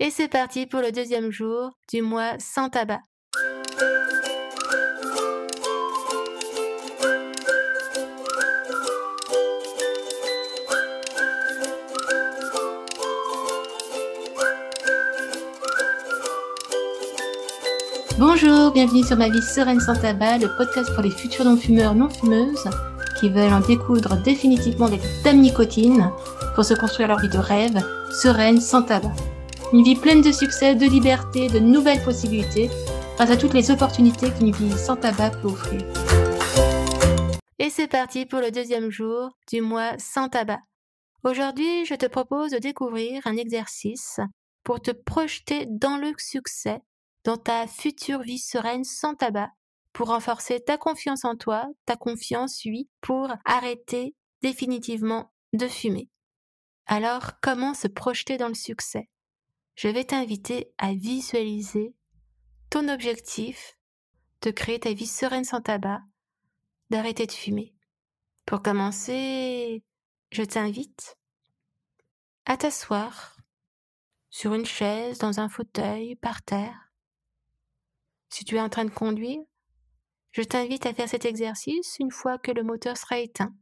Et c'est parti pour le deuxième jour du mois sans tabac. Bonjour, bienvenue sur ma vie sereine sans tabac, le podcast pour les futurs non-fumeurs, non-fumeuses qui veulent en découdre définitivement avec dame nicotine pour se construire leur vie de rêve, sereine, sans tabac. Une vie pleine de succès, de liberté, de nouvelles possibilités, grâce à toutes les opportunités qu'une vie sans tabac peut offrir. Et c'est parti pour le deuxième jour du mois sans tabac. Aujourd'hui, je te propose de découvrir un exercice pour te projeter dans le succès, dans ta future vie sereine sans tabac, pour renforcer ta confiance en toi, ta confiance, oui, pour arrêter définitivement de fumer. Alors, comment se projeter dans le succès? Je vais t'inviter à visualiser ton objectif de créer ta vie sereine sans tabac, d'arrêter de fumer. Pour commencer, je t'invite à t'asseoir sur une chaise, dans un fauteuil, par terre. Si tu es en train de conduire, je t'invite à faire cet exercice une fois que le moteur sera éteint,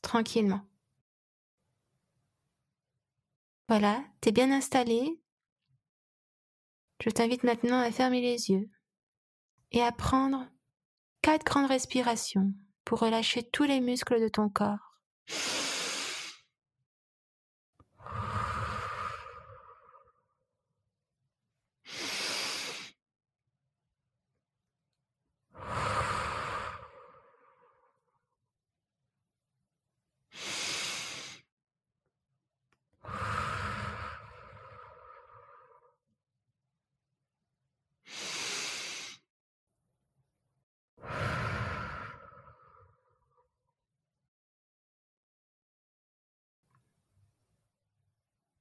tranquillement. Voilà, t'es bien installé, je t'invite maintenant à fermer les yeux et à prendre quatre grandes respirations pour relâcher tous les muscles de ton corps.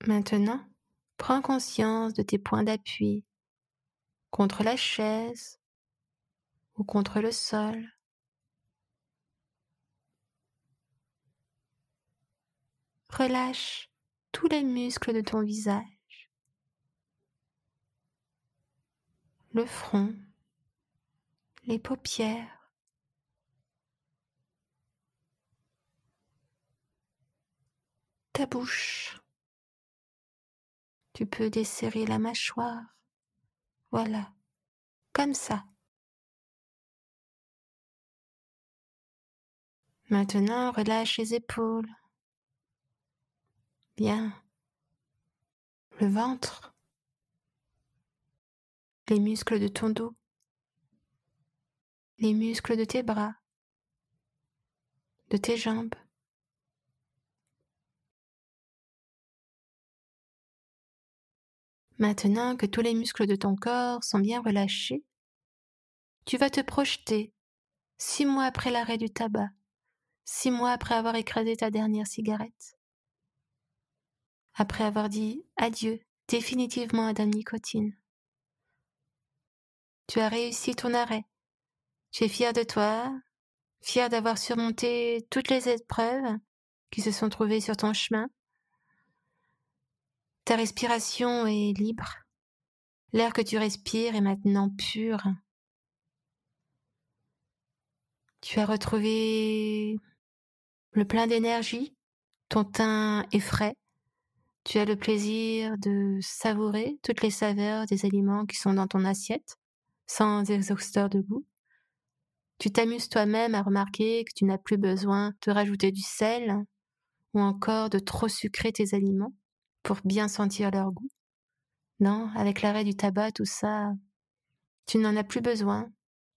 Maintenant, prends conscience de tes points d'appui contre la chaise ou contre le sol. Relâche tous les muscles de ton visage, le front, les paupières, ta bouche. Tu peux desserrer la mâchoire. Voilà, comme ça. Maintenant, relâche les épaules. Bien. Le ventre. Les muscles de ton dos. Les muscles de tes bras. De tes jambes. Maintenant que tous les muscles de ton corps sont bien relâchés, tu vas te projeter six mois après l'arrêt du tabac, six mois après avoir écrasé ta dernière cigarette, après avoir dit adieu définitivement à la nicotine. Tu as réussi ton arrêt. Tu es fier de toi, fier d'avoir surmonté toutes les épreuves qui se sont trouvées sur ton chemin, ta respiration est libre. L'air que tu respires est maintenant pur. Tu as retrouvé le plein d'énergie, ton teint est frais, tu as le plaisir de savourer toutes les saveurs des aliments qui sont dans ton assiette, sans exhausteur de goût. Tu t'amuses toi-même à remarquer que tu n'as plus besoin de rajouter du sel ou encore de trop sucrer tes aliments pour bien sentir leur goût? Non, avec l'arrêt du tabac, tout ça, tu n'en as plus besoin,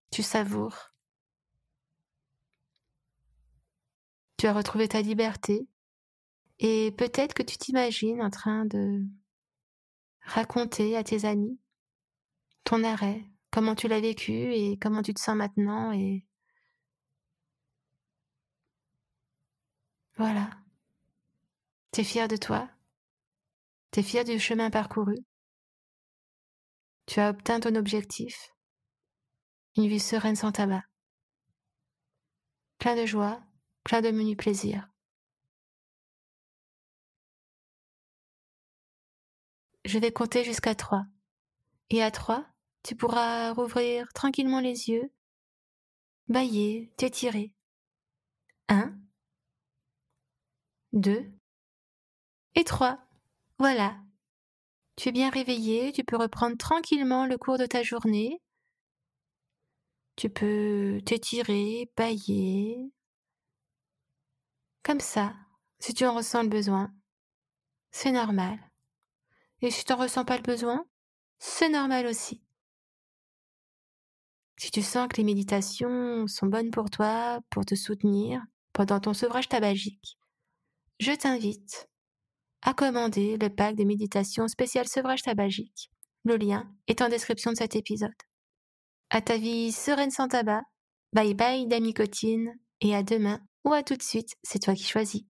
tu savoures. Tu as retrouvé ta liberté et peut-être que tu t'imagines en train de raconter à tes amis ton arrêt, comment tu l'as vécu et comment tu te sens maintenant et voilà. Tu es fier de toi? T'es fier du chemin parcouru? Tu as obtint ton objectif? Une vie sereine sans tabac. Plein de joie, plein de menus plaisirs. je vais compter jusqu'à trois. Et à trois, tu pourras rouvrir tranquillement les yeux, bailler, t'étirer. Un, deux et trois. Voilà. Tu es bien réveillé, tu peux reprendre tranquillement le cours de ta journée. Tu peux t'étirer, bailler. Comme ça, si tu en ressens le besoin. C'est normal. Et si tu n'en ressens pas le besoin, c'est normal aussi. Si tu sens que les méditations sont bonnes pour toi, pour te soutenir pendant ton sevrage tabagique, je t'invite à commander le pack de méditation spécial sevrage tabagique. Le lien est en description de cet épisode. À ta vie sereine sans tabac. Bye bye d'amicotine et à demain ou à tout de suite, c'est toi qui choisis.